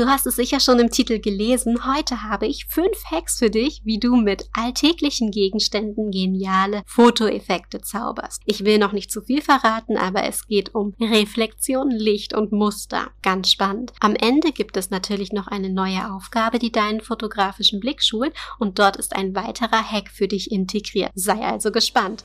Du hast es sicher schon im Titel gelesen. Heute habe ich fünf Hacks für dich, wie du mit alltäglichen Gegenständen geniale Fotoeffekte zauberst. Ich will noch nicht zu viel verraten, aber es geht um Reflexion, Licht und Muster. Ganz spannend. Am Ende gibt es natürlich noch eine neue Aufgabe, die deinen fotografischen Blick schult und dort ist ein weiterer Hack für dich integriert. Sei also gespannt.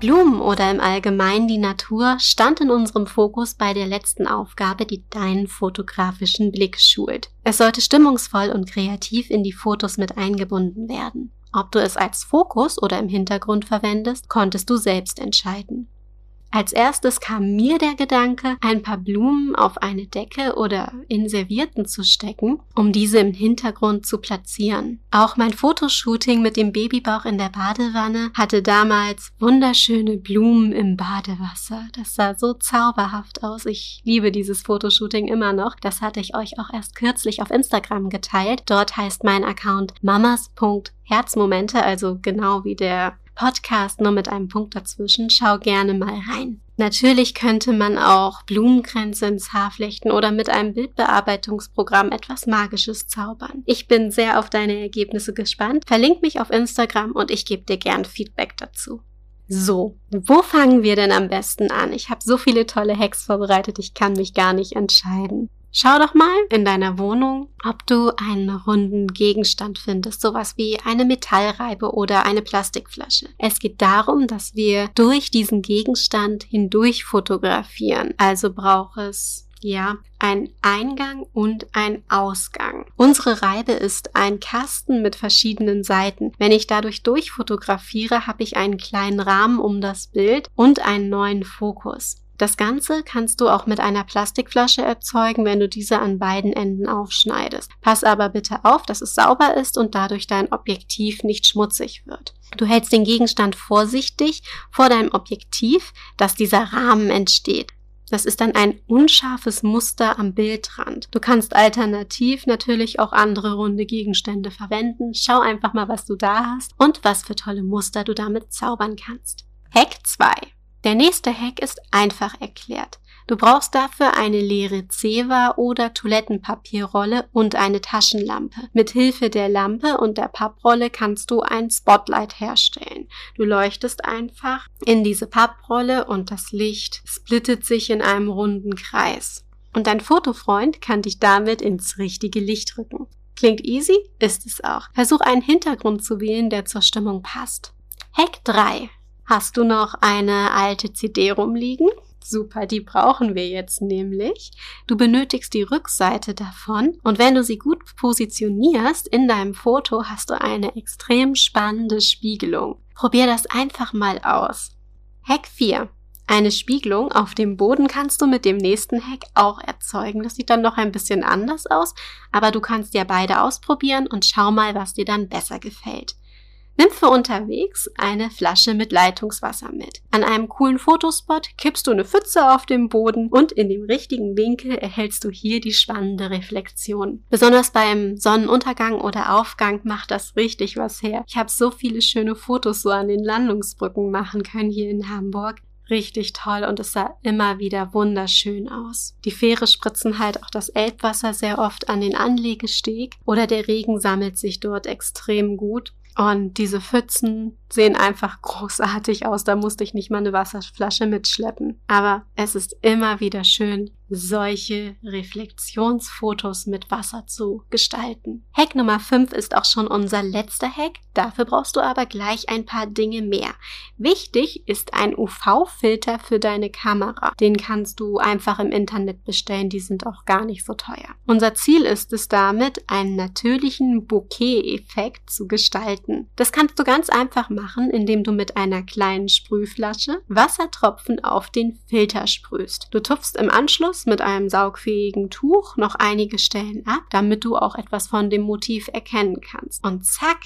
Blumen oder im Allgemeinen die Natur stand in unserem Fokus bei der letzten Aufgabe, die deinen fotografischen Blick schult. Es sollte stimmungsvoll und kreativ in die Fotos mit eingebunden werden. Ob du es als Fokus oder im Hintergrund verwendest, konntest du selbst entscheiden. Als erstes kam mir der Gedanke, ein paar Blumen auf eine Decke oder in Servierten zu stecken, um diese im Hintergrund zu platzieren. Auch mein Fotoshooting mit dem Babybauch in der Badewanne hatte damals wunderschöne Blumen im Badewasser. Das sah so zauberhaft aus. Ich liebe dieses Fotoshooting immer noch. Das hatte ich euch auch erst kürzlich auf Instagram geteilt. Dort heißt mein Account mamas.herzmomente, also genau wie der Podcast nur mit einem Punkt dazwischen. Schau gerne mal rein. Natürlich könnte man auch Blumenkränze ins Haar flechten oder mit einem Bildbearbeitungsprogramm etwas Magisches zaubern. Ich bin sehr auf deine Ergebnisse gespannt. Verlink mich auf Instagram und ich gebe dir gern Feedback dazu. So, wo fangen wir denn am besten an? Ich habe so viele tolle Hacks vorbereitet, ich kann mich gar nicht entscheiden. Schau doch mal in deiner Wohnung, ob du einen runden Gegenstand findest, sowas wie eine Metallreibe oder eine Plastikflasche. Es geht darum, dass wir durch diesen Gegenstand hindurch fotografieren. Also braucht es ja, ein Eingang und ein Ausgang. Unsere Reibe ist ein Kasten mit verschiedenen Seiten. Wenn ich dadurch durchfotografiere, habe ich einen kleinen Rahmen um das Bild und einen neuen Fokus. Das Ganze kannst du auch mit einer Plastikflasche erzeugen, wenn du diese an beiden Enden aufschneidest. Pass aber bitte auf, dass es sauber ist und dadurch dein Objektiv nicht schmutzig wird. Du hältst den Gegenstand vorsichtig vor deinem Objektiv, dass dieser Rahmen entsteht. Das ist dann ein unscharfes Muster am Bildrand. Du kannst alternativ natürlich auch andere runde Gegenstände verwenden. Schau einfach mal, was du da hast und was für tolle Muster du damit zaubern kannst. Hack 2. Der nächste Hack ist einfach erklärt. Du brauchst dafür eine leere Zewa oder Toilettenpapierrolle und eine Taschenlampe. Mit Hilfe der Lampe und der Papprolle kannst du ein Spotlight herstellen. Du leuchtest einfach in diese Papprolle und das Licht splittet sich in einem runden Kreis. Und dein Fotofreund kann dich damit ins richtige Licht rücken. Klingt easy? Ist es auch. Versuch einen Hintergrund zu wählen, der zur Stimmung passt. Hack 3. Hast du noch eine alte CD rumliegen? Super, die brauchen wir jetzt nämlich. Du benötigst die Rückseite davon und wenn du sie gut positionierst in deinem Foto, hast du eine extrem spannende Spiegelung. Probier das einfach mal aus. Hack 4. Eine Spiegelung auf dem Boden kannst du mit dem nächsten Hack auch erzeugen. Das sieht dann noch ein bisschen anders aus, aber du kannst ja beide ausprobieren und schau mal, was dir dann besser gefällt. Nimm für unterwegs eine Flasche mit Leitungswasser mit. An einem coolen Fotospot kippst du eine Pfütze auf den Boden und in dem richtigen Winkel erhältst du hier die spannende Reflexion. Besonders beim Sonnenuntergang oder Aufgang macht das richtig was her. Ich habe so viele schöne Fotos so an den Landungsbrücken machen können hier in Hamburg richtig toll und es sah immer wieder wunderschön aus. Die Fähre spritzen halt auch das Elbwasser sehr oft an den Anlegesteg oder der Regen sammelt sich dort extrem gut und diese Pfützen sehen einfach großartig aus. Da musste ich nicht mal eine Wasserflasche mitschleppen. Aber es ist immer wieder schön, solche Reflexionsfotos mit Wasser zu gestalten. Hack Nummer 5 ist auch schon unser letzter Hack. Dafür brauchst du aber gleich ein paar Dinge mehr. Wichtig ist ein UV-Filter für deine Kamera. Den kannst du einfach im Internet bestellen. Die sind auch gar nicht so teuer. Unser Ziel ist es damit, einen natürlichen Bouquet-Effekt zu gestalten. Das kannst du ganz einfach machen, indem du mit einer kleinen Sprühflasche Wassertropfen auf den Filter sprühst. Du tupfst im Anschluss mit einem saugfähigen Tuch noch einige Stellen ab, damit du auch etwas von dem Motiv erkennen kannst. Und zack,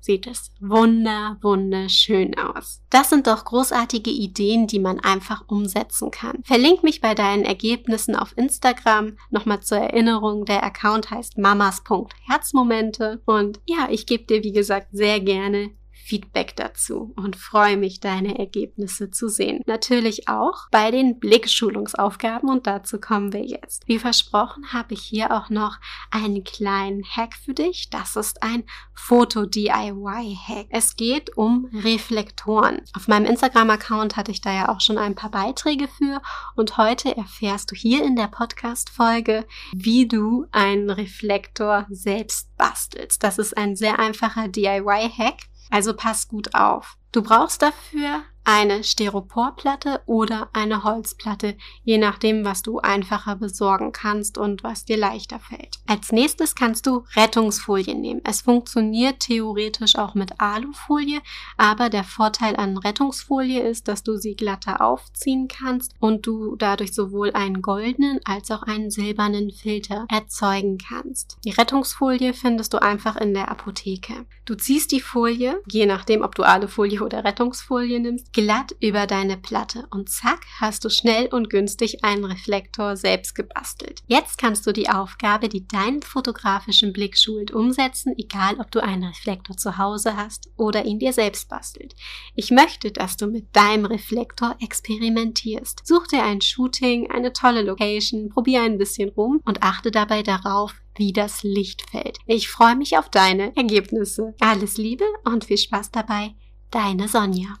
sieht es wunder, wunderschön aus. Das sind doch großartige Ideen, die man einfach umsetzen kann. Verlink mich bei deinen Ergebnissen auf Instagram. Nochmal zur Erinnerung, der Account heißt mamas.herzmomente. Und ja, ich gebe dir, wie gesagt, sehr gerne Feedback dazu und freue mich, deine Ergebnisse zu sehen. Natürlich auch bei den Blickschulungsaufgaben und dazu kommen wir jetzt. Wie versprochen habe ich hier auch noch einen kleinen Hack für dich. Das ist ein Foto-DIY-Hack. Es geht um Reflektoren. Auf meinem Instagram-Account hatte ich da ja auch schon ein paar Beiträge für und heute erfährst du hier in der Podcast-Folge, wie du einen Reflektor selbst bastelst. Das ist ein sehr einfacher DIY-Hack. Also pass gut auf. Du brauchst dafür eine Styroporplatte oder eine Holzplatte, je nachdem, was du einfacher besorgen kannst und was dir leichter fällt. Als nächstes kannst du Rettungsfolie nehmen. Es funktioniert theoretisch auch mit Alufolie, aber der Vorteil an Rettungsfolie ist, dass du sie glatter aufziehen kannst und du dadurch sowohl einen goldenen als auch einen silbernen Filter erzeugen kannst. Die Rettungsfolie findest du einfach in der Apotheke. Du ziehst die Folie, je nachdem, ob du Alufolie oder Rettungsfolie nimmst, glatt über deine Platte und zack hast du schnell und günstig einen Reflektor selbst gebastelt. Jetzt kannst du die Aufgabe, die deinen fotografischen Blick schult, umsetzen, egal ob du einen Reflektor zu Hause hast oder ihn dir selbst bastelt. Ich möchte, dass du mit deinem Reflektor experimentierst. Such dir ein Shooting, eine tolle Location, probier ein bisschen rum und achte dabei darauf, wie das Licht fällt. Ich freue mich auf deine Ergebnisse. Alles Liebe und viel Spaß dabei. Deine Sonja.